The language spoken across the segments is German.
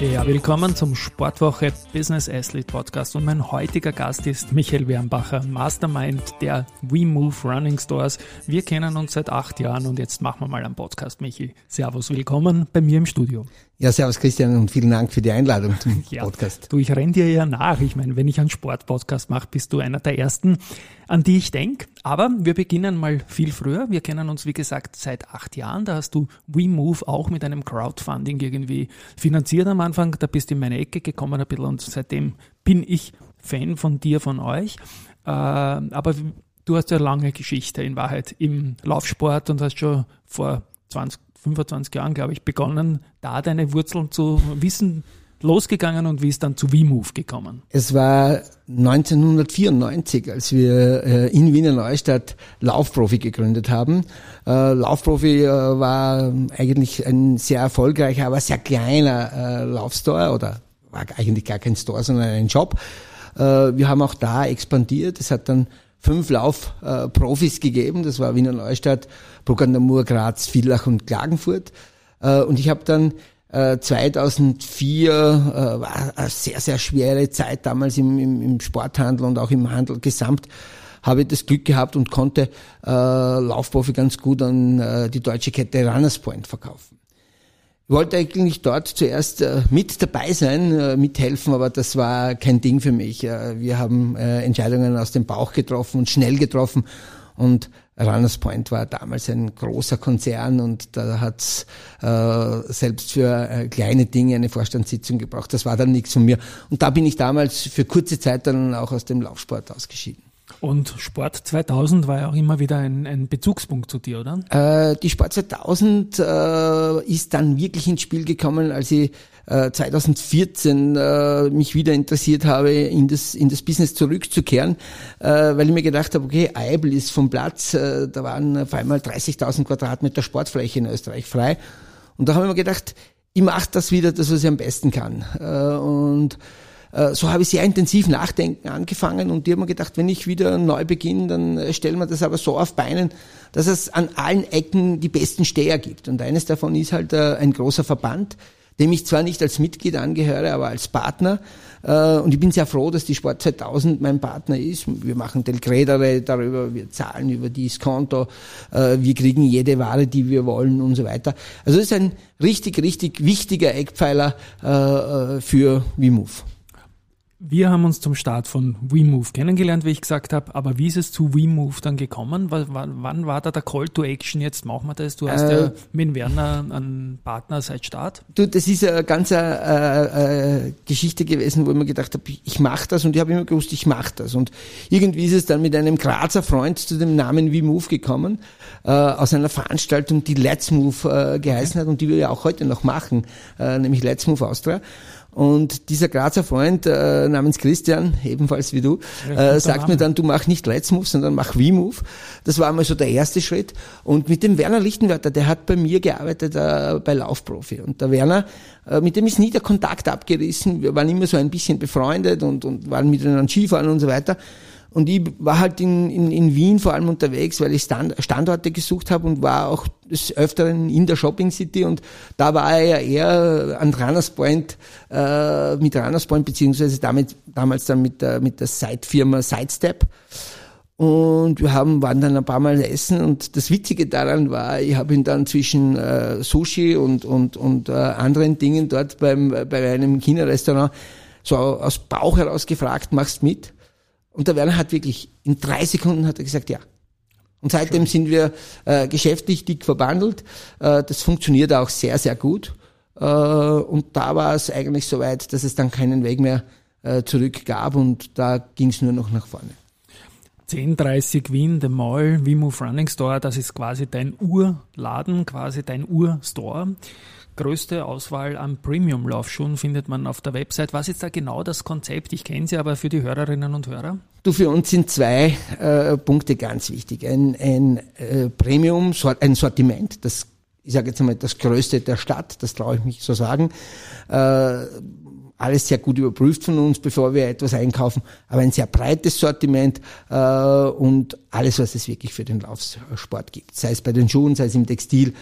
Ja, willkommen zum Sportwoche Business Athlete Podcast und mein heutiger Gast ist Michael Wernbacher, Mastermind der WeMove Running Stores. Wir kennen uns seit acht Jahren und jetzt machen wir mal einen Podcast, Michi. Servus, willkommen bei mir im Studio. Ja, servus Christian und vielen Dank für die Einladung zum ja, Podcast. Du, ich renn dir ja nach. Ich meine, wenn ich einen Sportpodcast mache, bist du einer der ersten, an die ich denke. Aber wir beginnen mal viel früher. Wir kennen uns, wie gesagt, seit acht Jahren. Da hast du WeMove auch mit einem Crowdfunding irgendwie finanziert am Anfang. Da bist du in meine Ecke gekommen ein bisschen und seitdem bin ich Fan von dir, von euch. Äh, aber du hast ja lange Geschichte in Wahrheit im Laufsport und hast schon vor 20 25 Jahren, glaube ich, begonnen, da deine Wurzeln zu wissen, losgegangen und wie ist dann zu WeMove gekommen? Es war 1994, als wir äh, in Wiener Neustadt Laufprofi gegründet haben. Äh, Laufprofi äh, war eigentlich ein sehr erfolgreicher, aber sehr kleiner Laufstore oder war eigentlich gar kein Store, sondern ein Shop. Wir haben auch da expandiert. Es hat dann fünf Laufprofis gegeben. Das war Wiener Neustadt, Bruck an der Mur, Graz, Villach und Klagenfurt. Und ich habe dann 2004 äh, äh, war eine sehr, sehr schwere Zeit damals im, im, im Sporthandel und auch im Handel gesamt habe ich das Glück gehabt und konnte äh, Laufprofi ganz gut an äh, die deutsche Kette Runners Point verkaufen. Ich wollte eigentlich dort zuerst äh, mit dabei sein, äh, mithelfen, aber das war kein Ding für mich. Äh, wir haben äh, Entscheidungen aus dem Bauch getroffen und schnell getroffen und Runners Point war damals ein großer Konzern und da hat's äh, selbst für äh, kleine Dinge eine Vorstandssitzung gebraucht. Das war dann nichts von mir. Und da bin ich damals für kurze Zeit dann auch aus dem Laufsport ausgeschieden. Und Sport 2000 war ja auch immer wieder ein, ein Bezugspunkt zu dir, oder? Äh, die Sport 2000 äh, ist dann wirklich ins Spiel gekommen, als ich 2014 äh, äh, mich wieder interessiert habe, in das, in das Business zurückzukehren, äh, weil ich mir gedacht habe, okay, Eibel ist vom Platz, äh, da waren auf einmal 30.000 Quadratmeter Sportfläche in Österreich frei. Und da habe ich mir gedacht, ich mache das wieder, das, was ich am besten kann. Äh, und äh, so habe ich sehr intensiv nachdenken angefangen und die haben mir gedacht, wenn ich wieder neu beginne, dann stellen wir das aber so auf Beinen, dass es an allen Ecken die besten Steher gibt. Und eines davon ist halt ein großer Verband, dem ich zwar nicht als Mitglied angehöre, aber als Partner. Äh, und ich bin sehr froh, dass die Sport 2000 mein Partner ist. Wir machen Delgredere darüber, wir zahlen über dieses Konto, äh, wir kriegen jede Ware, die wir wollen und so weiter. Also es ist ein richtig, richtig wichtiger Eckpfeiler äh, für WeMove. Wir haben uns zum Start von WeMove kennengelernt, wie ich gesagt habe, aber wie ist es zu WeMove dann gekommen? Wann war da der Call to Action? Jetzt machen wir das. Du hast äh, ja mit Werner einen Partner seit Start. Du, das ist eine ganz äh, äh, Geschichte gewesen, wo ich mir gedacht habe, ich mache das und ich habe immer gewusst, ich mache das. Und irgendwie ist es dann mit einem Grazer Freund zu dem Namen WeMove gekommen, äh, aus einer Veranstaltung, die Let's Move äh, geheißen hat und die wir ja auch heute noch machen, äh, nämlich Let's Move Austria. Und dieser Grazer Freund äh, namens Christian, ebenfalls wie du, äh, sagt mir dann, du mach nicht Let's Move, sondern mach We Move. Das war einmal so der erste Schritt. Und mit dem Werner Lichtenwörter, der hat bei mir gearbeitet äh, bei Laufprofi. Und der Werner, äh, mit dem ist nie der Kontakt abgerissen. Wir waren immer so ein bisschen befreundet und, und waren miteinander Skifahren und so weiter. Und ich war halt in, in, in Wien vor allem unterwegs, weil ich Stand, Standorte gesucht habe und war auch des Öfteren in der Shopping City und da war er ja eher an Runners Point, äh, mit Runners Point, beziehungsweise damit, damals dann mit der, mit der Side-Firma Sidestep. Und wir haben, waren dann ein paar Mal essen und das Witzige daran war, ich habe ihn dann zwischen äh, Sushi und, und, und äh, anderen Dingen dort beim, bei einem China-Restaurant so aus Bauch heraus gefragt, machst mit? Und der Werner hat wirklich, in drei Sekunden hat er gesagt, ja. Und seitdem Schön. sind wir äh, geschäftlich dick verbandelt. Äh, das funktioniert auch sehr, sehr gut. Äh, und da war es eigentlich so weit, dass es dann keinen Weg mehr äh, zurück gab und da ging es nur noch nach vorne. 1030 Wien, The Mall, Wimove Running Store, das ist quasi dein Urladen, quasi dein Urstore. Größte Auswahl an Premium-Laufschuhen findet man auf der Website. Was ist da genau das Konzept? Ich kenne sie aber für die Hörerinnen und Hörer. Du, für uns sind zwei äh, Punkte ganz wichtig. Ein, ein äh, Premium, ein Sortiment, das ich sage jetzt einmal das Größte der Stadt, das traue ich mich so sagen. Äh, alles sehr gut überprüft von uns, bevor wir etwas einkaufen, aber ein sehr breites Sortiment äh, und alles, was es wirklich für den Laufsport gibt, sei es bei den Schuhen, sei es im Textil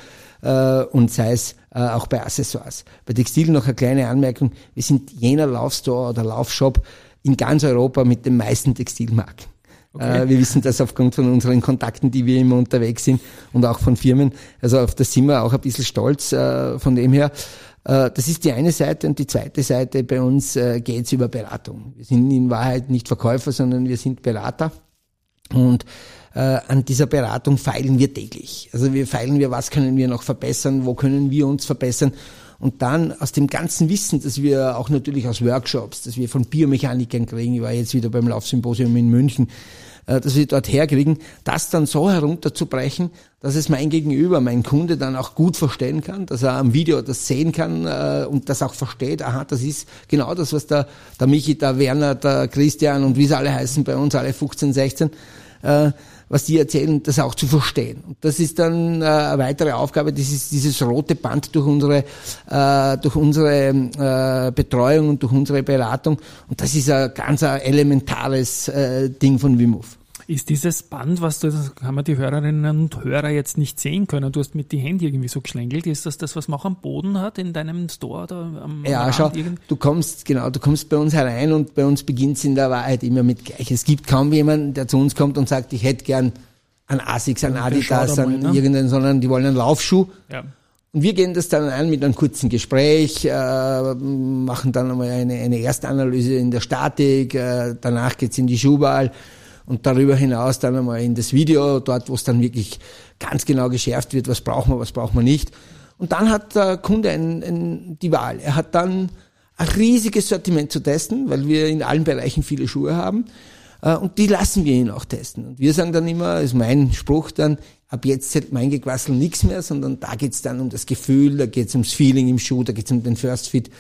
äh, und sei es äh, auch bei Accessoires. Bei Textil noch eine kleine Anmerkung, wir sind jener Laufstore oder Laufshop in ganz Europa mit den meisten Textilmarken. Okay. Äh, wir wissen das aufgrund von unseren Kontakten, die wir immer unterwegs sind und auch von Firmen. Also auf das sind wir auch ein bisschen stolz äh, von dem her. Äh, das ist die eine Seite und die zweite Seite bei uns geht es über Beratung. Wir sind in Wahrheit nicht Verkäufer, sondern wir sind Berater. Und an dieser Beratung feilen wir täglich. Also wir feilen wir, was können wir noch verbessern, wo können wir uns verbessern. Und dann aus dem ganzen Wissen, das wir auch natürlich aus Workshops, das wir von Biomechanikern kriegen, ich war jetzt wieder beim Laufsymposium in München, äh, dass wir dort herkriegen, das dann so herunterzubrechen, dass es mein Gegenüber, mein Kunde dann auch gut verstehen kann, dass er am Video das sehen kann äh, und das auch versteht, aha, das ist genau das, was der, der Michi, der Werner, der Christian und wie sie alle heißen bei uns, alle 15, 16, äh, was die erzählen, das auch zu verstehen. Und das ist dann äh, eine weitere Aufgabe, dieses, dieses rote Band durch unsere, äh, durch unsere äh, Betreuung und durch unsere Beratung. Und das ist ein ganz ein elementares äh, Ding von Wimov. Ist dieses Band, was du, das haben wir die Hörerinnen und Hörer jetzt nicht sehen können, du hast mit die Hände irgendwie so geschlängelt, ist das das, was man auch am Boden hat in deinem Store oder am Ja, Rand schau, irgendwie? du kommst, genau, du kommst bei uns herein und bei uns beginnt es in der Wahrheit immer mit gleich. Es gibt kaum jemanden, der zu uns kommt und sagt, ich hätte gern an Asics, an Adidas, an ne? irgendeinen, sondern die wollen einen Laufschuh. Ja. Und wir gehen das dann an mit einem kurzen Gespräch, äh, machen dann einmal eine, eine Erstanalyse in der Statik, äh, danach geht's in die Schuhwahl und darüber hinaus dann einmal in das Video, dort wo es dann wirklich ganz genau geschärft wird, was braucht man, was braucht man nicht. Und dann hat der Kunde ein, ein, die Wahl. Er hat dann ein riesiges Sortiment zu testen, weil wir in allen Bereichen viele Schuhe haben. Äh, und die lassen wir ihn auch testen. Und wir sagen dann immer, ist mein Spruch dann, ab jetzt zählt mein Gequassel nichts mehr, sondern da geht's dann um das Gefühl, da geht's ums Feeling im Schuh, da geht's um den First Fit.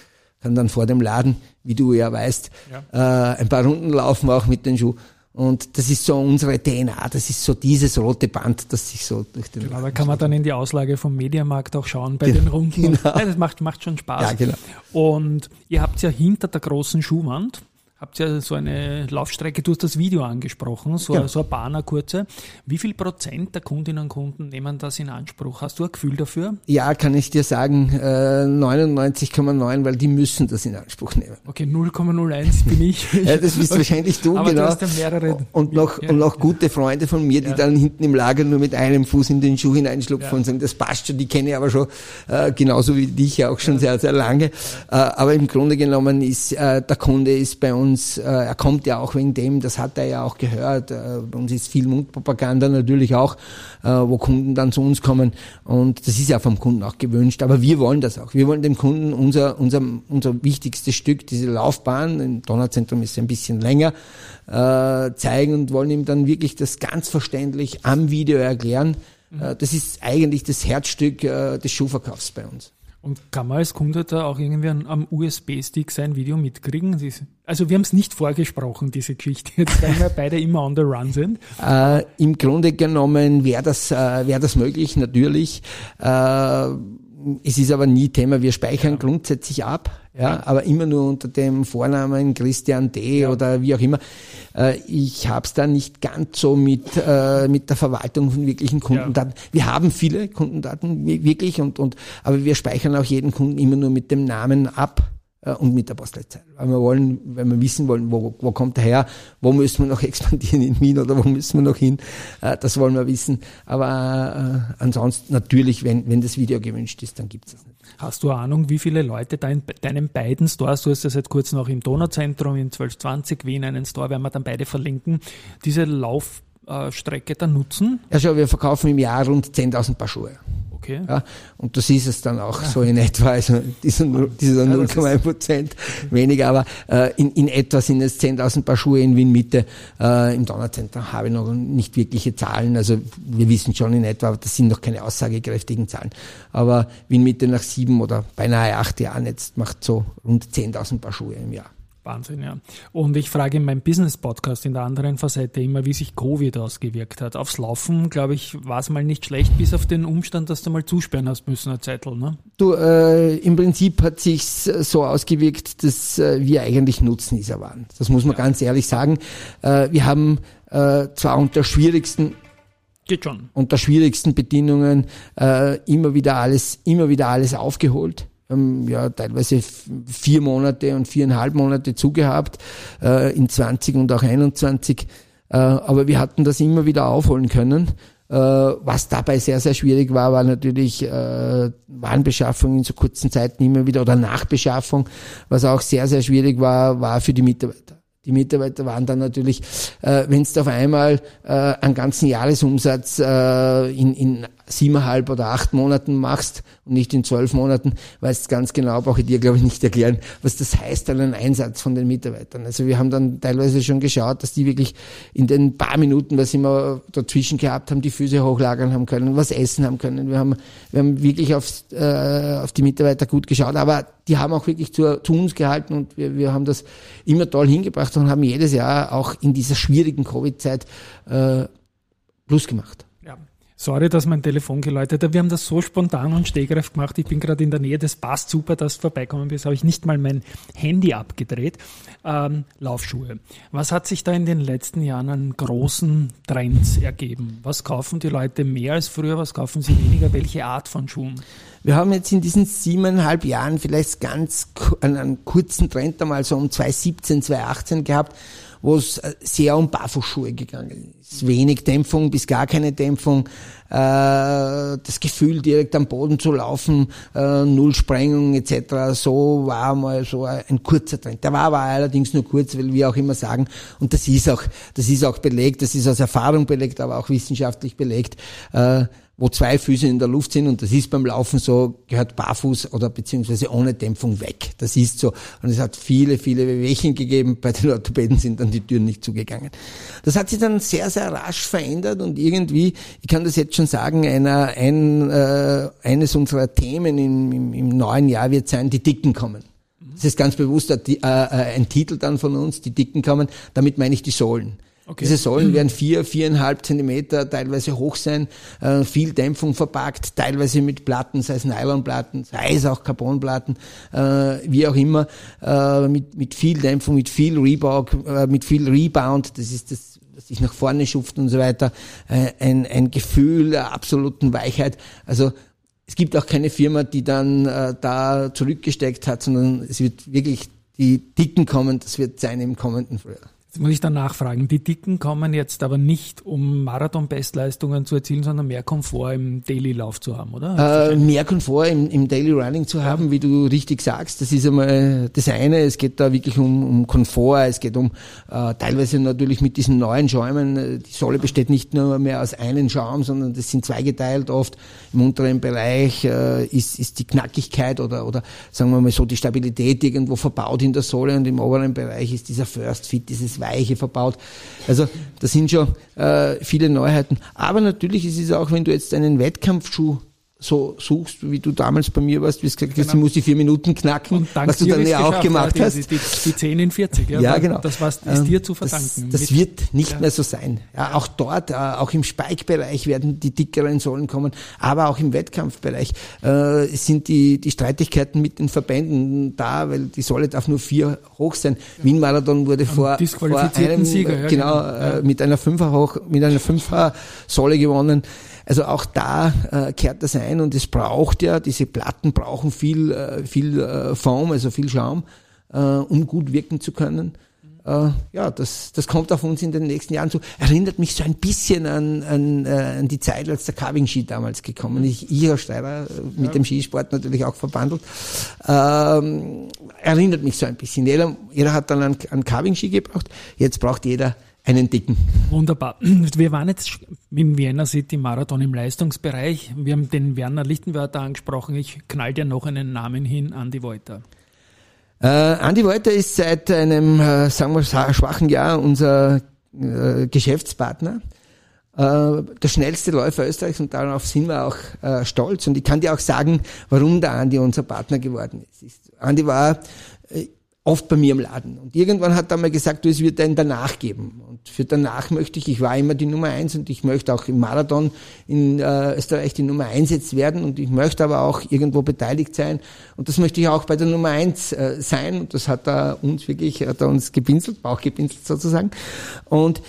Kann dann vor dem Laden, wie du ja weißt, ja. Äh, ein paar Runden laufen auch mit den Schuh. Und das ist so unsere DNA, das ist so dieses rote Band, das sich so durch den. Genau, da kann man dann in die Auslage vom Mediamarkt auch schauen bei genau, den Runden. Genau. Ja, das macht, macht schon Spaß. Ja, genau. Und ihr habt ja hinter der großen Schuhwand habt ja so eine Laufstrecke, du hast das Video angesprochen, so, ja. so eine Bahner kurze. Wie viel Prozent der Kundinnen und Kunden nehmen das in Anspruch? Hast du ein Gefühl dafür? Ja, kann ich dir sagen, äh, 99,9, weil die müssen das in Anspruch nehmen. Okay, 0,01 bin ich. ja, das bist wahrscheinlich du, Aber genau. Du hast ja mehrere. Und noch, ja. und noch gute Freunde von mir, die ja. dann hinten im Lager nur mit einem Fuß in den Schuh hineinschlupfen ja. und sagen, das passt schon, die kenne ich aber schon, äh, genauso wie dich auch schon sehr, sehr lange. Äh, aber im Grunde genommen ist, äh, der Kunde ist bei uns uns, äh, er kommt ja auch wegen dem, das hat er ja auch gehört, äh, bei uns ist viel Mundpropaganda natürlich auch, äh, wo Kunden dann zu uns kommen und das ist ja vom Kunden auch gewünscht, aber wir wollen das auch. Wir wollen dem Kunden unser, unser, unser wichtigstes Stück, diese Laufbahn, im Donnerzentrum ist es ein bisschen länger, äh, zeigen und wollen ihm dann wirklich das ganz verständlich am Video erklären. Mhm. Das ist eigentlich das Herzstück äh, des Schuhverkaufs bei uns. Und kann man als Kunde da auch irgendwie am USB-Stick sein Video mitkriegen? Also wir haben es nicht vorgesprochen, diese Geschichte, jetzt weil wir beide immer on the run sind. Äh, Im Grunde genommen wäre das, äh, wär das möglich, natürlich. Äh, es ist aber nie Thema, wir speichern ja. grundsätzlich ab, ja, aber immer nur unter dem Vornamen Christian D. Ja. oder wie auch immer. Äh, ich habe es da nicht ganz so mit, äh, mit der Verwaltung von wirklichen Kundendaten. Ja. Wir haben viele Kundendaten, wirklich, und, und, aber wir speichern auch jeden Kunden immer nur mit dem Namen ab und mit der Postleitzahl. Weil wir wollen, wenn wir wissen wollen, wo, wo kommt er her, wo müssen wir noch expandieren in Wien oder wo müssen wir noch hin, äh, das wollen wir wissen. Aber äh, ansonsten natürlich, wenn, wenn das Video gewünscht ist, dann gibt es das nicht. Hast du Ahnung, wie viele Leute da in deinen beiden Stores, du hast ja seit kurzem auch im Donauzentrum in 1220 Wien einen Store, werden wir dann beide verlinken, diese Laufstrecke dann nutzen? Ja, schau, wir verkaufen im Jahr rund 10.000 Paar Schuhe. Okay. Ja, und das ist es dann auch so in etwa, also dieser, dieser 0,1 Prozent weniger, aber äh, in, in etwa sind es 10.000 Paar Schuhe in Wien Mitte. Äh, Im Donnerzentrum habe ich noch nicht wirkliche Zahlen, also wir wissen schon in etwa, aber das sind noch keine aussagekräftigen Zahlen. Aber Wien Mitte nach sieben oder beinahe acht Jahren jetzt macht so rund 10.000 Paar Schuhe im Jahr. Wahnsinn, ja. Und ich frage in meinem Business-Podcast in der anderen Facette immer, wie sich Covid ausgewirkt hat. Aufs Laufen, glaube ich, war es mal nicht schlecht, bis auf den Umstand, dass du mal zusperren hast müssen, eine Zeitl, ne? Du, äh, im Prinzip hat sich's so ausgewirkt, dass äh, wir eigentlich Nutznießer waren. Das muss man ja. ganz ehrlich sagen. Äh, wir haben äh, zwar unter schwierigsten Geht schon. Unter schwierigsten Bedingungen äh, immer wieder alles, immer wieder alles aufgeholt ähm, ja teilweise vier Monate und viereinhalb Monate zugehabt, äh, in 20 und auch 21. Äh, aber wir hatten das immer wieder aufholen können. Äh, was dabei sehr, sehr schwierig war, war natürlich äh, Warenbeschaffung in so kurzen Zeiten immer wieder oder Nachbeschaffung. Was auch sehr, sehr schwierig war, war für die Mitarbeiter. Die Mitarbeiter waren dann natürlich, äh, wenn es auf einmal äh, einen ganzen Jahresumsatz äh, in, in siebeneinhalb oder acht Monaten machst und nicht in zwölf Monaten, weißt ganz genau, brauche ich dir, glaube ich, nicht erklären, was das heißt an einem Einsatz von den Mitarbeitern. Also wir haben dann teilweise schon geschaut, dass die wirklich in den paar Minuten, was immer dazwischen gehabt haben, die Füße hochlagern haben können, was essen haben können. Wir haben, wir haben wirklich auf, äh, auf die Mitarbeiter gut geschaut, aber die haben auch wirklich zu, zu uns gehalten und wir, wir haben das immer toll hingebracht und haben jedes Jahr auch in dieser schwierigen Covid-Zeit äh, Plus gemacht. Sorry, dass mein Telefon geläutet hat. Wir haben das so spontan und stegreif gemacht. Ich bin gerade in der Nähe, das passt super, dass du vorbeikommen bist. Habe ich nicht mal mein Handy abgedreht. Ähm, Laufschuhe. Was hat sich da in den letzten Jahren an großen Trends ergeben? Was kaufen die Leute mehr als früher? Was kaufen sie weniger? Welche Art von Schuhen? Wir haben jetzt in diesen siebeneinhalb Jahren vielleicht ganz einen, kurzen Trend einmal so um 2017, 2018 gehabt wo es äh, sehr um Barfußschuhe gegangen ist. Wenig Dämpfung bis gar keine Dämpfung, äh, das Gefühl direkt am Boden zu laufen, äh, Null Sprengung etc. So war mal so ein kurzer Trend. Der war aber allerdings nur kurz, weil wir auch immer sagen, und das ist auch, das ist auch belegt, das ist aus Erfahrung belegt, aber auch wissenschaftlich belegt, äh, wo zwei Füße in der Luft sind und das ist beim Laufen so, gehört barfuß oder beziehungsweise ohne Dämpfung weg. Das ist so. Und es hat viele, viele Wehwehchen gegeben. Bei den Orthopäden sind dann die Türen nicht zugegangen. Das hat sich dann sehr, sehr rasch verändert und irgendwie, ich kann das jetzt schon sagen, einer, ein, äh, eines unserer Themen im, im, im neuen Jahr wird sein, die Dicken kommen. Das ist ganz bewusst äh, äh, ein Titel dann von uns, die Dicken kommen. Damit meine ich die Sohlen. Okay. Diese Säulen werden vier, viereinhalb Zentimeter teilweise hoch sein, äh, viel Dämpfung verpackt, teilweise mit Platten, sei es Nylonplatten, sei es auch Carbonplatten, äh, wie auch immer, äh, mit, mit viel Dämpfung, mit viel Rebau, äh, mit viel Rebound, das ist das, sich nach vorne schupft und so weiter, ein, ein Gefühl der absoluten Weichheit. Also es gibt auch keine Firma, die dann da zurückgesteckt hat, sondern es wird wirklich die Dicken kommen, das wird sein im kommenden Frühjahr. Muss ich dann nachfragen. Die Dicken kommen jetzt aber nicht, um Marathon-Bestleistungen zu erzielen, sondern mehr Komfort im Daily-Lauf zu haben, oder? Äh, mehr Komfort im, im Daily Running zu haben, ja. wie du richtig sagst. Das ist einmal das eine. Es geht da wirklich um, um Komfort. Es geht um äh, teilweise natürlich mit diesen neuen Schäumen. Die Sohle besteht nicht nur mehr aus einem Schaum, sondern das sind zweigeteilt oft. Im unteren Bereich äh, ist, ist die Knackigkeit oder, oder sagen wir mal so die Stabilität irgendwo verbaut in der Sohle und im oberen Bereich ist dieser First Fit, dieses Weiche verbaut. Also da sind schon äh, viele Neuheiten. Aber natürlich ist es auch, wenn du jetzt einen Wettkampfschuh so suchst, wie du damals bei mir warst, wie du gesagt hast, genau. ich muss die vier Minuten knacken, was du dann ja auch gemacht hast. Die, die, die 10 in 40, ja, ja genau. Das was, ist dir zu verdanken. Das, das wird nicht ja. mehr so sein. Ja, auch dort, äh, auch im Spike-Bereich werden die dickeren Säulen kommen, aber auch im Wettkampfbereich äh, sind die, die Streitigkeiten mit den Verbänden da, weil die Säule darf nur vier hoch sein. Wien-Marathon wurde vor, vor einem, Sieger, genau, genau. Äh, mit einer Fünfer hoch, mit einer Fünfer Säule gewonnen. Also auch da äh, kehrt das ein und es braucht ja, diese Platten brauchen viel, äh, viel äh, Foam, also viel Schaum, äh, um gut wirken zu können. Äh, ja, das, das kommt auf uns in den nächsten Jahren zu. Erinnert mich so ein bisschen an, an, äh, an die Zeit, als der Carving-Ski damals gekommen ist. Ich, ich als Steirer, äh, mit ja. dem Skisport natürlich auch verbandelt. Ähm, erinnert mich so ein bisschen. Jeder, jeder hat dann einen, einen Carving-Ski gebraucht. Jetzt braucht jeder einen dicken. Wunderbar. Wir waren jetzt im Vienna City Marathon im Leistungsbereich. Wir haben den Werner Lichtenwörter angesprochen. Ich knall dir noch einen Namen hin, Andi Wolter. Äh, Andi Wolter ist seit einem, äh, sagen wir, schwachen Jahr unser äh, Geschäftspartner. Äh, der schnellste Läufer Österreichs und darauf sind wir auch äh, stolz. Und ich kann dir auch sagen, warum der Andi unser Partner geworden ist. Andi war äh, oft bei mir im Laden. Und irgendwann hat er mal gesagt, du, es wird einen danach geben. Und für danach möchte ich, ich war immer die Nummer eins und ich möchte auch im Marathon in äh, Österreich die Nummer eins jetzt werden und ich möchte aber auch irgendwo beteiligt sein. Und das möchte ich auch bei der Nummer eins äh, sein. Und das hat er uns wirklich, hat er uns gepinselt, Bauch gepinselt sozusagen. Und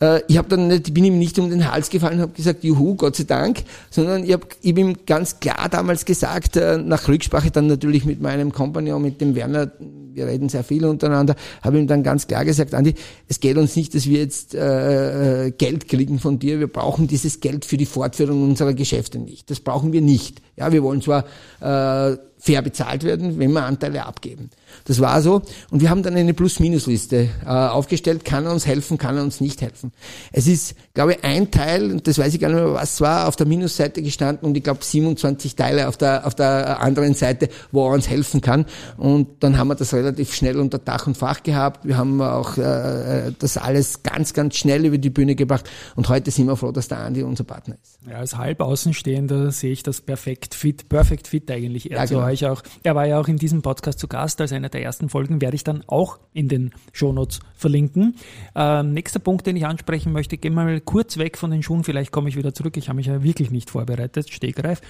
äh, ich habe dann nicht, bin ihm nicht um den Hals gefallen, habe gesagt, juhu, Gott sei Dank, sondern ich habe hab ihm ganz klar damals gesagt, äh, nach Rücksprache dann natürlich mit meinem Kompagnon, mit dem Werner, wir reden sehr viel untereinander, habe ihm dann ganz klar gesagt, Andi, es geht uns nicht, dass wir jetzt äh, äh, Geld kriegen von dir, wir brauchen dieses Geld für die Fortführung unserer Geschäfte nicht. Das brauchen wir nicht. Ja, wir wollen zwar äh, fair bezahlt werden, wenn wir Anteile abgeben. Das war so. Und wir haben dann eine Plus-Minus-Liste äh, aufgestellt. Kann er uns helfen, kann er uns nicht helfen. Es ist, glaube ich, ein Teil, und das weiß ich gar nicht mehr, was war, auf der Minusseite gestanden und ich glaube 27 Teile auf der, auf der anderen Seite, wo er uns helfen kann. Und dann haben wir das relativ schnell unter Dach und Fach gehabt. Wir haben auch äh, das alles ganz, ganz schnell über die Bühne gebracht. Und heute sind wir froh, dass der Andi unser Partner ist. Ja, als Halbaußenstehender sehe ich das perfekt fit, perfect fit eigentlich. Er ja, genau. Euch auch. Er war ja auch in diesem Podcast zu Gast als einer der ersten Folgen, werde ich dann auch in den Shownotes verlinken. Äh, nächster Punkt, den ich ansprechen möchte, gehen wir mal kurz weg von den Schuhen, vielleicht komme ich wieder zurück. Ich habe mich ja wirklich nicht vorbereitet, Stegreif.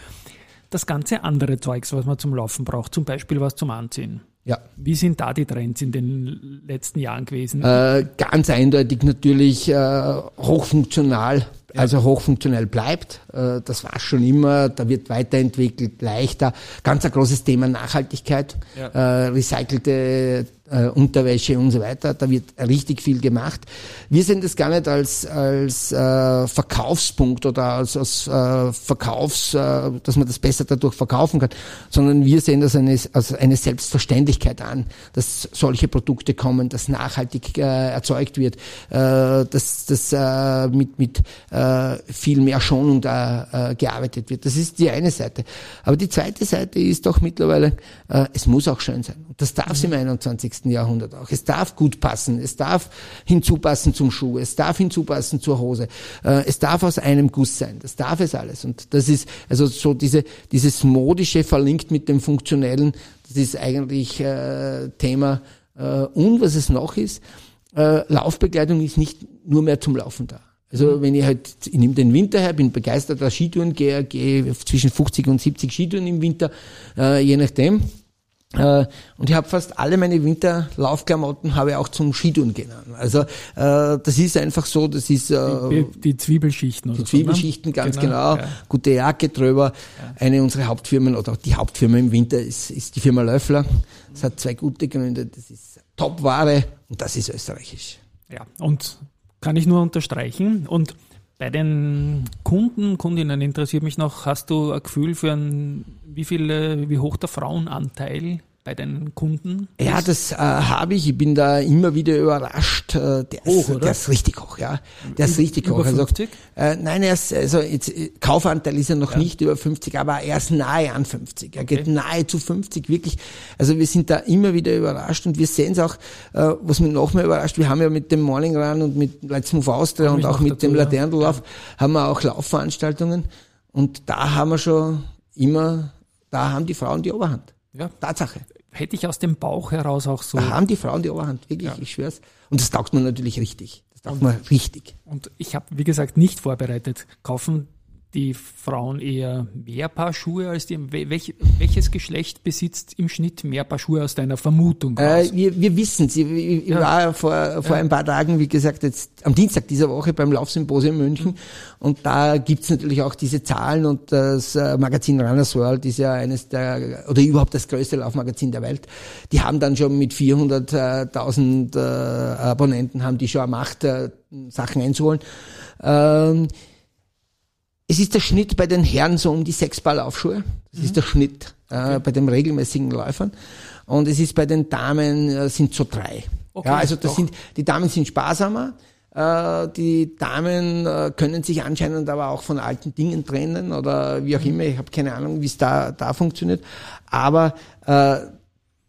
Das ganze andere Zeugs, was man zum Laufen braucht, zum Beispiel was zum Anziehen. Ja. Wie sind da die Trends in den letzten Jahren gewesen? Äh, ganz eindeutig natürlich äh, hochfunktional also hochfunktionell bleibt. Äh, das war schon immer, da wird weiterentwickelt, leichter. Ganz ein großes Thema Nachhaltigkeit, ja. Äh, recycelte äh, Unterwäsche und so weiter. Da wird richtig viel gemacht. Wir sehen das gar nicht als, als äh, Verkaufspunkt oder als, als äh, Verkaufs, äh, dass man das besser dadurch verkaufen kann, sondern wir sehen das eine, als eine Selbstverständlichkeit an, dass solche Produkte kommen, dass nachhaltig äh, erzeugt wird, äh, dass das äh, mit, mit äh, viel mehr Schonung da äh, gearbeitet wird. Das ist die eine Seite. Aber die zweite Seite ist doch mittlerweile, äh, es muss auch schön sein. Und das darf es mhm. im 21. Jahrhundert auch. Es darf gut passen, es darf hinzupassen zum Schuh, es darf hinzupassen zur Hose, äh, es darf aus einem Guss sein, das darf es alles. Und das ist also so diese, dieses modische verlinkt mit dem funktionellen, das ist eigentlich äh, Thema. Äh, und was es noch ist, äh, Laufbegleitung ist nicht nur mehr zum Laufen da. Also wenn ich halt, ich nehme den Winter her, bin begeisterter Skitouren, gehe, gehe zwischen 50 und 70 Skitouren im Winter, äh, je nachdem. Äh, und ich habe fast alle meine Winterlaufklamotten habe ich auch zum Skitouren genommen. Also äh, das ist einfach so, das ist äh, die, die Zwiebelschichten. Die so, ne? Zwiebelschichten, ne? ganz genau. genau. Ja. Gute Jacke drüber. Ja. Eine unserer Hauptfirmen oder die Hauptfirma im Winter ist, ist die Firma Löffler. Das hat zwei gute Gründe. Das ist Top-Ware und das ist österreichisch. Ja, und kann ich nur unterstreichen. Und bei den Kunden, Kundinnen interessiert mich noch, hast du ein Gefühl für ein, wie viel, wie hoch der Frauenanteil bei den Kunden? Ja, das äh, habe ich. Ich bin da immer wieder überrascht. Äh, der, hoch, ist, oder? der ist richtig hoch, ja. Der ist richtig über hoch. 50? Also, äh, nein, er ist, also jetzt, äh, Kaufanteil ist er noch ja. nicht über 50, aber er ist nahe an 50. Er okay. geht nahe zu 50, wirklich. Also wir sind da immer wieder überrascht und wir sehen es auch, äh, was mich noch mehr überrascht, wir haben ja mit dem Morning Run und mit Let's Move Austria und auch mit dazu, dem Laternenlauf ja. haben wir auch Laufveranstaltungen und da haben wir schon immer, da haben die Frauen die Oberhand. Ja. Tatsache. Hätte ich aus dem Bauch heraus auch so. Da haben die Frauen die Oberhand, wirklich, ja. ich schwör's. Und das taugt man natürlich richtig. Das taugt und, man richtig. Und ich habe, wie gesagt, nicht vorbereitet. Kaufen die Frauen eher mehr Paar Schuhe als die, welch, welches Geschlecht besitzt im Schnitt mehr Paar Schuhe aus deiner Vermutung? Äh, wir, wir wissen sie. Ich ja. war vor, vor ja. ein paar Tagen, wie gesagt, jetzt am Dienstag dieser Woche beim Laufsymposium in München mhm. und da gibt's natürlich auch diese Zahlen und das äh, Magazin Runners World ist ja eines der, oder überhaupt das größte Laufmagazin der Welt. Die haben dann schon mit 400.000 äh, Abonnenten haben die schon am Macht, äh, Sachen einzuholen. Ähm, es ist der Schnitt bei den Herren so um die sechs Paar Laufschuhe. Das mhm. ist der Schnitt äh, bei den regelmäßigen Läufern. Und es ist bei den Damen äh, sind so drei. Okay, ja, also das doch. sind die Damen sind sparsamer. Äh, die Damen äh, können sich anscheinend aber auch von alten Dingen trennen oder wie auch immer. Ich habe keine Ahnung, wie es da, da funktioniert. Aber äh,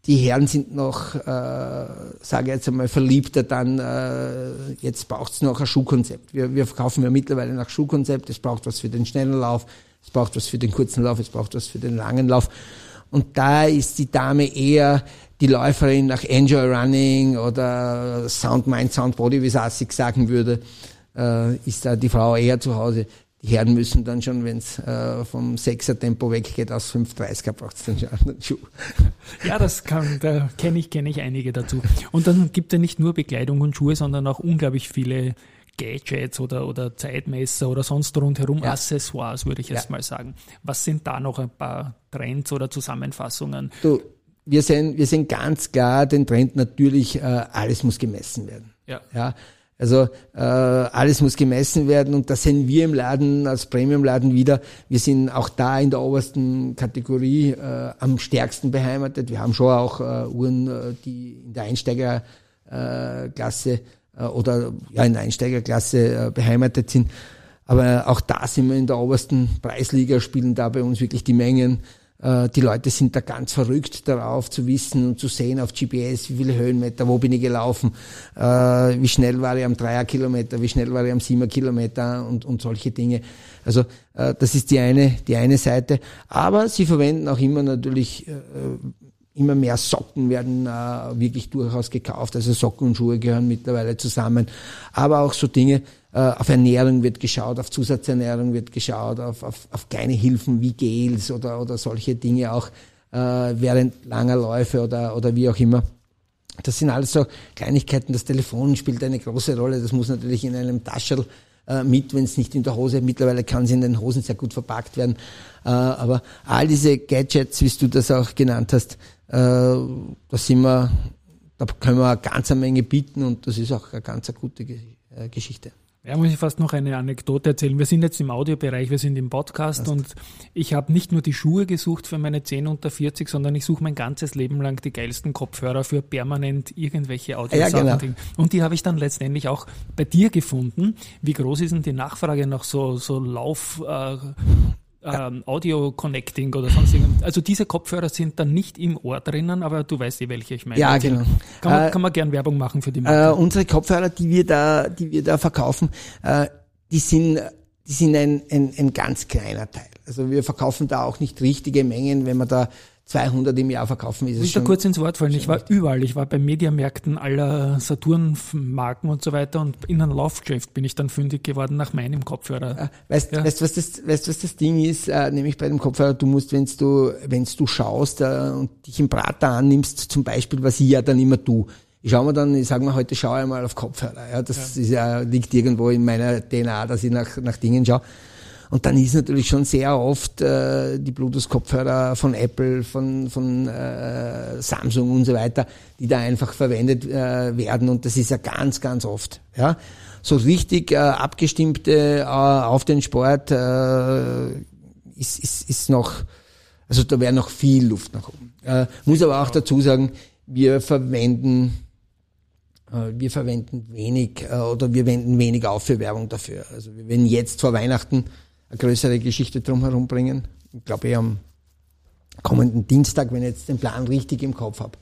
die Herren sind noch, äh, sage jetzt einmal, verliebter dann, äh, jetzt braucht es noch ein Schuhkonzept. Wir, wir verkaufen ja mittlerweile nach Schuhkonzept, es braucht was für den schnellen Lauf, es braucht was für den kurzen Lauf, es braucht was für den langen Lauf. Und da ist die Dame eher die Läuferin nach Enjoy Running oder Sound Mind, Sound Body, wie Sassig sagen würde, äh, ist da die Frau eher zu Hause. Die Herren müssen dann schon, wenn es äh, vom Sechser-Tempo weggeht, aus 5,30er braucht es dann schon einen Schuh. Ja, das kann, da kenne ich, kenne ich einige dazu. Und dann gibt es ja nicht nur Bekleidung und Schuhe, sondern auch unglaublich viele Gadgets oder, oder Zeitmesser oder sonst rundherum ja. Accessoires, würde ich ja. jetzt mal sagen. Was sind da noch ein paar Trends oder Zusammenfassungen? Du, wir sehen, wir sehen ganz klar den Trend natürlich, äh, alles muss gemessen werden. Ja. ja also äh, alles muss gemessen werden und das sehen wir im Laden als Premium-Laden wieder. Wir sind auch da in der obersten Kategorie äh, am stärksten beheimatet. Wir haben schon auch äh, Uhren, äh, die in der Einsteigerklasse äh, oder ja in der Einsteigerklasse äh, beheimatet sind. Aber auch da sind wir in der obersten Preisliga, spielen da bei uns wirklich die Mengen. Äh, die Leute sind da ganz verrückt darauf zu wissen und zu sehen auf GPS, wie viele Höhenmeter, wo bin ich gelaufen, äh, wie schnell war ich am Dreierkilometer, wie schnell war ich am Siebenkilometer und, und solche Dinge. Also äh, das ist die eine, die eine Seite. Aber sie verwenden auch immer natürlich immer mehr Socken werden äh, wirklich durchaus gekauft. Also Socken und Schuhe gehören mittlerweile zusammen. Aber auch so Dinge, äh, auf Ernährung wird geschaut, auf Zusatzernährung wird geschaut, auf, auf, auf kleine Hilfen wie Gels oder, oder solche Dinge auch äh, während langer Läufe oder, oder wie auch immer. Das sind alles so Kleinigkeiten. Das Telefon spielt eine große Rolle. Das muss natürlich in einem Tascherl äh, mit, wenn es nicht in der Hose. Mittlerweile kann sie in den Hosen sehr gut verpackt werden. Äh, aber all diese Gadgets, wie du das auch genannt hast, da sind wir, da können wir eine ganze Menge bieten und das ist auch eine ganz gute äh, Geschichte. Ja, muss ich fast noch eine Anekdote erzählen. Wir sind jetzt im Audiobereich, wir sind im Podcast und ich habe nicht nur die Schuhe gesucht für meine 10 unter 40, sondern ich suche mein ganzes Leben lang die geilsten Kopfhörer für permanent irgendwelche Audiosachen. Ja, genau. Und die habe ich dann letztendlich auch bei dir gefunden. Wie groß ist denn die Nachfrage nach so, so Lauf, äh, ähm, Audio-Connecting oder sonst irgendwas. Also diese Kopfhörer sind dann nicht im Ohr drinnen, aber du weißt eh, welche ich meine. Ja, genau. Kann man, äh, kann man gern Werbung machen für die Marke. Äh, unsere Kopfhörer, die wir da, die wir da verkaufen, äh, die sind, die sind ein, ein, ein ganz kleiner Teil. Also wir verkaufen da auch nicht richtige Mengen, wenn man da 200 im Jahr verkaufen ist es ich da kurz ins Wort fallen. Ich war überall. Ich war bei Mediamärkten aller Saturn-Marken und so weiter und in einem Laufgeschäft bin ich dann fündig geworden nach meinem Kopfhörer. Weißt, ja. weißt, was das, weißt, was das Ding ist? Äh, nämlich bei dem Kopfhörer, du musst, wenn du, wenn's du schaust äh, und dich im Prater annimmst, zum Beispiel, was ich ja dann immer tu. Ich schaue mir dann, ich sage mir heute, schaue ich mal auf Kopfhörer. Ja, das ja. Ist ja, liegt irgendwo in meiner DNA, dass ich nach, nach Dingen schaue. Und dann ist natürlich schon sehr oft äh, die Bluetooth-Kopfhörer von Apple, von, von äh, Samsung und so weiter, die da einfach verwendet äh, werden. Und das ist ja ganz, ganz oft. Ja, so richtig äh, abgestimmte äh, auf den Sport äh, ist, ist, ist noch, also da wäre noch viel Luft nach oben. Äh, muss aber auch dazu sagen, wir verwenden äh, wir verwenden wenig äh, oder wir wenden wenig auf für Werbung dafür. Also wir werden jetzt vor Weihnachten eine größere Geschichte drumherum bringen. Ich glaube eh am kommenden Dienstag, wenn ich jetzt den Plan richtig im Kopf habe.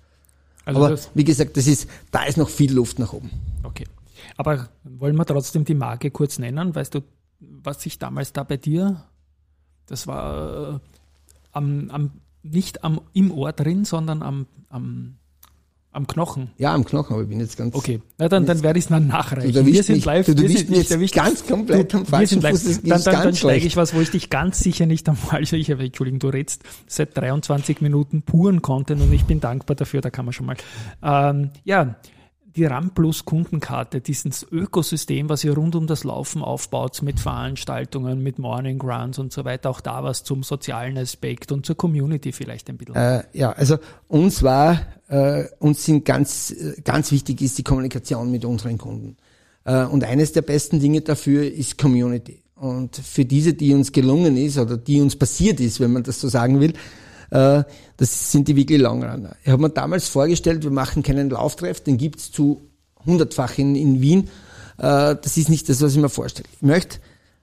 Also Aber wie gesagt, das ist, da ist noch viel Luft nach oben. Okay. Aber wollen wir trotzdem die Marke kurz nennen? Weißt du, was sich damals da bei dir, das war äh, am, am, nicht am, im Ohr drin, sondern am, am am Knochen? Ja, am Knochen, aber ich bin jetzt ganz. Okay, na dann, dann werde ich es dann nachreichen. Du, wir sind mich, live. Du, du bist jetzt erwischt. ganz komplett am falschen Fuß. Das dann dann, dann steige ich was, wo ich dich ganz sicher nicht am falschen. Ich habe, Entschuldigung, du redst seit 23 Minuten puren Content und ich bin dankbar dafür. Da kann man schon mal. Ähm, ja, die RAM Plus Kundenkarte, dieses Ökosystem, was ihr rund um das Laufen aufbaut, mit Veranstaltungen, mit Morning Runs und so weiter, auch da was zum sozialen Aspekt und zur Community vielleicht ein bisschen. Äh, ja, also uns war, äh, uns sind ganz, ganz wichtig ist die Kommunikation mit unseren Kunden. Äh, und eines der besten Dinge dafür ist Community. Und für diese, die uns gelungen ist oder die uns passiert ist, wenn man das so sagen will, äh, das sind die wirklich Longrunner. Ich habe mir damals vorgestellt, wir machen keinen Lauftreff, den gibt's zu hundertfach in, in Wien. Äh, das ist nicht das, was ich mir vorstelle. Ich möchte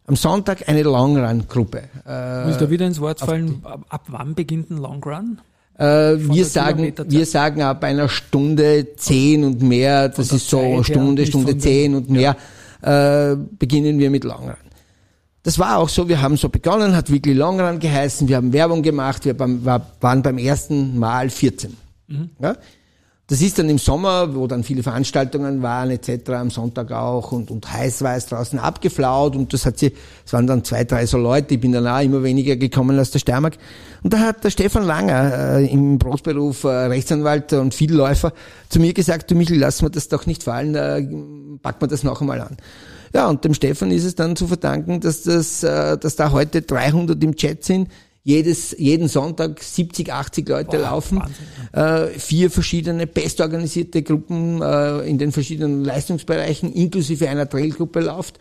am Sonntag eine Longrun-Gruppe. Äh, Muss da wieder ins Wort fallen, ab, wann beginnt ein Longrun? Äh, wir sagen, wir sagen ab einer Stunde zehn und mehr, das ist so Stunde, Stunde zehn und mehr, äh, beginnen wir mit Longrun. Das war auch so, wir haben so begonnen, hat Weekly Longrun geheißen, wir haben Werbung gemacht, wir waren beim ersten Mal 14. Mhm. Ja? Das ist dann im Sommer, wo dann viele Veranstaltungen waren etc., am Sonntag auch und, und heiß war es draußen abgeflaut und das hat sie, es waren dann zwei, drei so Leute, ich bin dann auch immer weniger gekommen als der Steiermark. Und da hat der Stefan Langer äh, im Brotberuf äh, Rechtsanwalt und Vielläufer zu mir gesagt, du Michel, lass mir das doch nicht fallen, äh, pack mir das noch einmal an. Ja, und dem Stefan ist es dann zu verdanken, dass das, äh, dass da heute 300 im Chat sind, jedes, jeden Sonntag 70, 80 Leute Boah, laufen, äh, vier verschiedene bestorganisierte Gruppen äh, in den verschiedenen Leistungsbereichen, inklusive einer Trailgruppe läuft.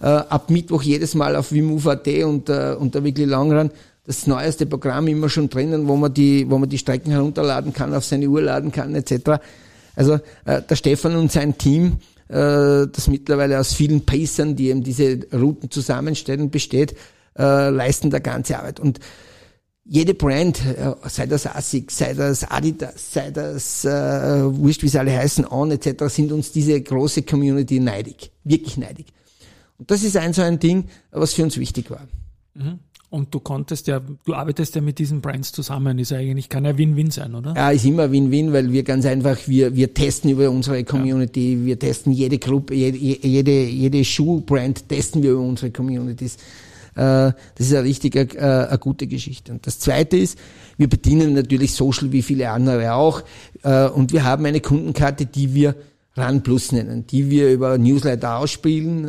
Äh, ab Mittwoch jedes Mal auf Wimove.at und, äh, und der Weekly Longrun das neueste Programm immer schon drinnen, wo man die, wo man die Strecken herunterladen kann, auf seine Uhr laden kann, etc. Also äh, der Stefan und sein Team, das mittlerweile aus vielen Pacern, die eben diese Routen zusammenstellen, besteht, äh, leisten da ganze Arbeit. Und jede Brand, äh, sei das ASIC, sei das Adidas, sei das, äh, wurscht wie sie alle heißen, On etc., sind uns diese große Community neidig, wirklich neidig. Und das ist ein so ein Ding, was für uns wichtig war. Mhm. Und du konntest ja, du arbeitest ja mit diesen Brands zusammen, ist eigentlich, kann ja Win-Win sein, oder? Ja, ist immer Win-Win, weil wir ganz einfach, wir, wir testen über unsere Community, ja. wir testen jede Gruppe, jede, jede, jede Schuhbrand testen wir über unsere Communities. Äh, das ist eine richtig eine, äh, eine gute Geschichte. Und das Zweite ist, wir bedienen natürlich Social wie viele andere auch. Äh, und wir haben eine Kundenkarte, die wir RAN Plus nennen, die wir über Newsletter ausspielen,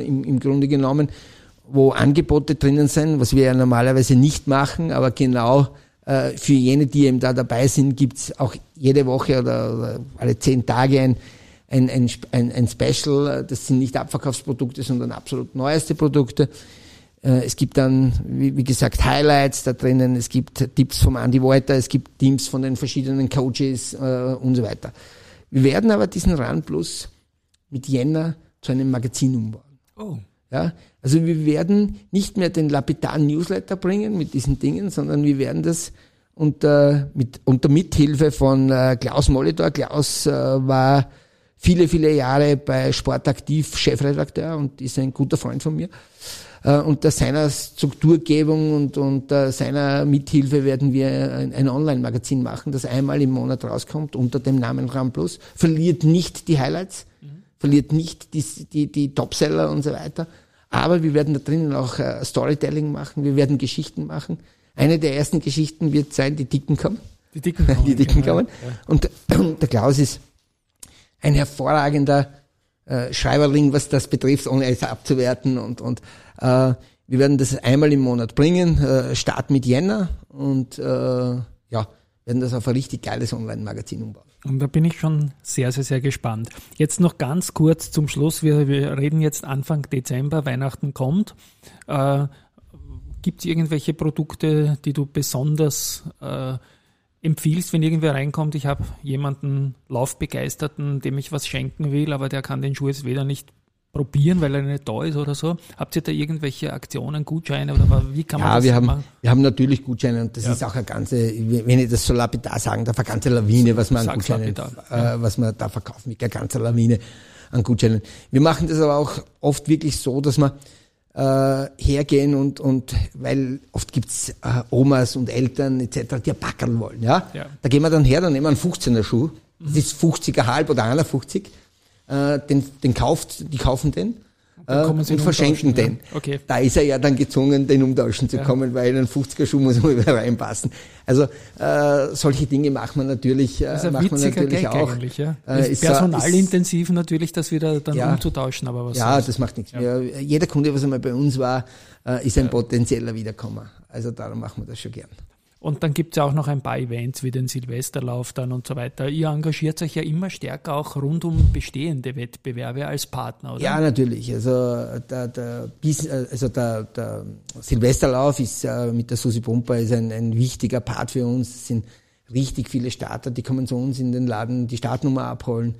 im, im Grunde genommen, wo Angebote drinnen sind, was wir ja normalerweise nicht machen, aber genau für jene, die eben da dabei sind, gibt's auch jede Woche oder, oder alle zehn Tage ein, ein, ein, ein, Special. Das sind nicht Abverkaufsprodukte, sondern absolut neueste Produkte. Äh, es gibt dann, wie, gesagt, Highlights da drinnen, es gibt Tipps vom Andy Walter, es gibt Teams von den verschiedenen Coaches äh, und so weiter. Wir werden aber diesen Run Plus mit Jänner zu einem Magazin umbauen. Oh. Ja, also wir werden nicht mehr den lapidaren Newsletter bringen mit diesen Dingen, sondern wir werden das unter, mit, unter Mithilfe von äh, Klaus Molitor. Klaus äh, war viele, viele Jahre bei Sport aktiv Chefredakteur und ist ein guter Freund von mir äh, unter seiner Strukturgebung und unter seiner Mithilfe werden wir ein, ein Online-Magazin machen, das einmal im Monat rauskommt unter dem Namen RAM Plus. Verliert nicht die Highlights, mhm. Verliert nicht die, die, die Topseller und so weiter. Aber wir werden da drinnen auch äh, Storytelling machen, wir werden Geschichten machen. Eine der ersten Geschichten wird sein, die Dicken kommen. Die Dicken kommen. die Dicken kommen. Ja. Und der Klaus ist ein hervorragender äh, Schreiberling, was das betrifft, ohne es abzuwerten und, und äh, wir werden das einmal im Monat bringen, äh, Start mit Jänner und äh, ja, werden das auf ein richtig geiles Online-Magazin umbauen. Und da bin ich schon sehr, sehr, sehr gespannt. Jetzt noch ganz kurz zum Schluss. Wir, wir reden jetzt Anfang Dezember, Weihnachten kommt. Äh, Gibt es irgendwelche Produkte, die du besonders äh, empfiehlst, wenn irgendwer reinkommt, ich habe jemanden Laufbegeisterten, dem ich was schenken will, aber der kann den Schuh jetzt weder nicht probieren, weil er nicht da ist oder so. Habt ihr da irgendwelche Aktionen, Gutscheine oder wie kann man ja, das wir haben, machen? wir haben natürlich Gutscheine und das ja. ist auch eine ganze, wenn ich das so lapidar sagen darf, eine ganze Lawine, was man an Gutscheinen, äh, was man da verkauft, mit einer ganzen Lawine an Gutscheinen. Wir machen das aber auch oft wirklich so, dass man äh, hergehen und, und weil oft gibt's äh, Omas und Eltern etc., die Backerl wollen. Ja? ja? Da gehen wir dann her, dann nehmen wir einen 15er Schuh, das ist 50er halb oder 51 äh, den, den kauft, die kaufen den äh, und verschenken den. Ja. Okay. Da ist er ja dann gezwungen, den umtauschen zu ja. kommen, weil ein 50er Schuh muss immer wieder reinpassen. Also äh, solche Dinge macht man natürlich, äh, das macht man natürlich Gag auch. Eigentlich, ja. Äh, ist personalintensiv ist, natürlich, das wieder dann ja, umzutauschen, aber was Ja, das macht nichts mehr. Jeder Kunde, was einmal bei uns war, äh, ist ein potenzieller Wiederkommer. Also darum machen wir das schon gern. Und dann gibt es ja auch noch ein paar Events wie den Silvesterlauf dann und so weiter. Ihr engagiert euch ja immer stärker auch rund um bestehende Wettbewerbe als Partner, oder? Ja, natürlich. Also der, der, also der, der Silvesterlauf ist äh, mit der Susi Pumper ist ein, ein wichtiger Part für uns. Es sind richtig viele Starter, die kommen zu uns in den Laden, die Startnummer abholen.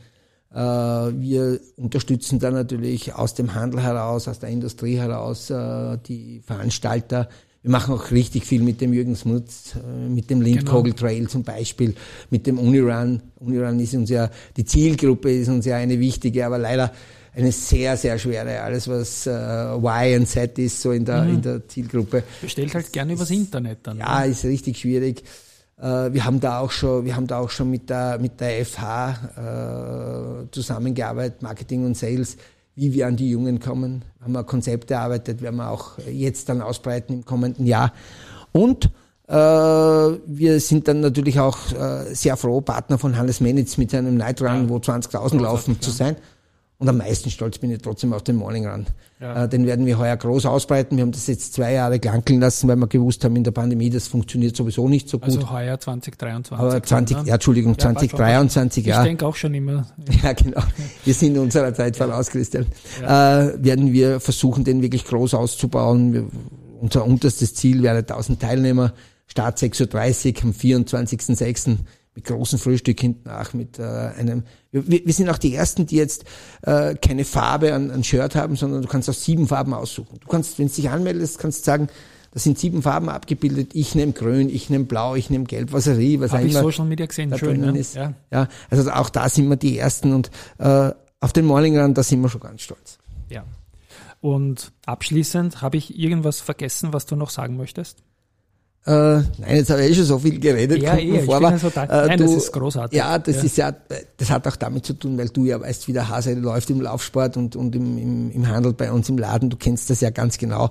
Äh, wir unterstützen da natürlich aus dem Handel heraus, aus der Industrie heraus äh, die Veranstalter. Wir machen auch richtig viel mit dem Jürgen Smutz, äh, mit dem Lindkogel genau. Trail zum Beispiel, mit dem Unirun. Unirun ist uns ja, die Zielgruppe ist uns ja eine wichtige, aber leider eine sehr, sehr schwere. Alles, was äh, Y und Z ist, so in der, mhm. in der Zielgruppe. Bestellt halt gerne übers Internet dann. Ja, ne? ist richtig schwierig. Äh, wir haben da auch schon, wir haben da auch schon mit der, mit der FH äh, zusammengearbeitet, Marketing und Sales, wie wir an die Jungen kommen. Haben wir Konzepte erarbeitet, werden wir auch jetzt dann ausbreiten im kommenden Jahr. Und äh, wir sind dann natürlich auch äh, sehr froh, Partner von Hannes Menitz mit seinem Night Run, ja. wo 20.000 laufen, zu sein. Und am meisten stolz bin ich trotzdem auf den Morning Run. Ja. Äh, den werden wir heuer groß ausbreiten. Wir haben das jetzt zwei Jahre klankeln lassen, weil wir gewusst haben, in der Pandemie, das funktioniert sowieso nicht so gut. Also heuer 2023. Aber 20, ja, Entschuldigung, ja, 2023, ja. Ich denke auch schon immer. Ja, genau. Wir sind unserer Zeit voraus, Christian. Äh, werden wir versuchen, den wirklich groß auszubauen. Wir, unser unterstes Ziel wäre 1000 Teilnehmer. Start 6.30 Uhr am 24.06 mit großem Frühstück hinten nach, mit äh, einem. Wir, wir sind auch die ersten, die jetzt äh, keine Farbe an, an Shirt haben, sondern du kannst aus sieben Farben aussuchen. Du kannst, wenn du dich anmeldest, kannst du sagen, da sind sieben Farben abgebildet. Ich nehme grün, ich nehme blau, ich nehme gelb, was er was Hab auch ich Social Media gesehen, schön, ne? ist. Ja. ja, also auch da sind wir die ersten und äh, auf den Morning Run, da sind wir schon ganz stolz. Ja. Und abschließend, habe ich irgendwas vergessen, was du noch sagen möchtest? Äh, nein, jetzt habe ich eh schon so viel geredet. Ja, eh, vor, aber, so äh, nein, du, das ist großartig. Ja, das ja. ist ja, das hat auch damit zu tun, weil du ja weißt, wie der Hase läuft im Laufsport und, und im, im, im Handel bei uns im Laden. Du kennst das ja ganz genau.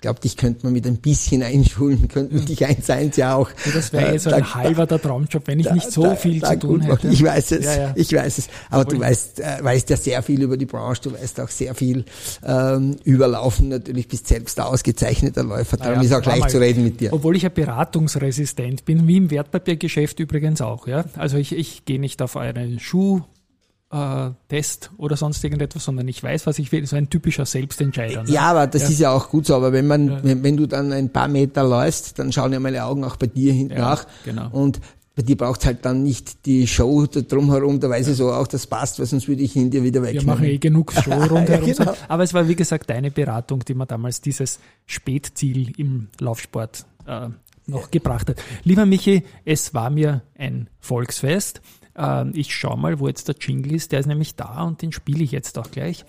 Ich glaube, dich könnte man mit ein bisschen einschulen, könnte man dich eins eins ja auch. Ja, das wäre jetzt äh, ein halber der Traumjob, wenn ich da, nicht so da, viel da, zu tun hätte. Ich weiß es, ja, ja. ich weiß es. Aber Obwohl du weißt, äh, weißt ja sehr viel über die Branche, du weißt auch sehr viel ähm, überlaufen. Natürlich bist selbst ausgezeichneter Läufer, darum ist auch leicht zu reden mit dir. Obwohl ich ja beratungsresistent bin, wie im Wertpapiergeschäft übrigens auch. Ja? Also ich, ich gehe nicht auf einen Schuh äh, Test oder sonst irgendetwas, sondern ich weiß, was ich will. So ein typischer Selbstentscheider. Ne? Ja, aber das ja. ist ja auch gut so. Aber wenn man, ja. wenn, wenn, du dann ein paar Meter läufst, dann schauen ja meine Augen auch bei dir hinten ja, nach. Genau. Und bei dir braucht halt dann nicht die Show drumherum, da weiß ich so auch, das passt, weil sonst würde ich ihn dir wieder wegnehmen. Wir machen eh genug Show rundherum. ja, genau. Aber es war, wie gesagt, deine Beratung, die mir damals dieses Spätziel im Laufsport äh, noch gebracht hat. Lieber Michi, es war mir ein Volksfest. Ähm, ich schaue mal, wo jetzt der Jingle ist. Der ist nämlich da und den spiele ich jetzt auch gleich.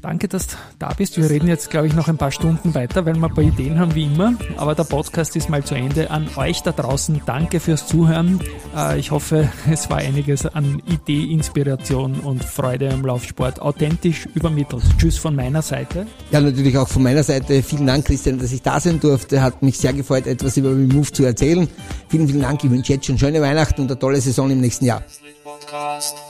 Danke, dass du da bist. Wir reden jetzt, glaube ich, noch ein paar Stunden weiter, weil wir ein paar Ideen haben, wie immer. Aber der Podcast ist mal zu Ende. An euch da draußen, danke fürs Zuhören. Äh, ich hoffe, es war einiges an Idee, Inspiration und Freude am Laufsport authentisch übermittelt. Tschüss von meiner Seite. Ja, natürlich auch von meiner Seite. Vielen Dank, Christian, dass ich da sein durfte. Hat mich sehr gefreut, etwas über Move zu erzählen. Vielen, vielen Dank. Ich wünsche jetzt schon schöne Weihnachten und eine tolle Saison im nächsten Jahr. Podcast.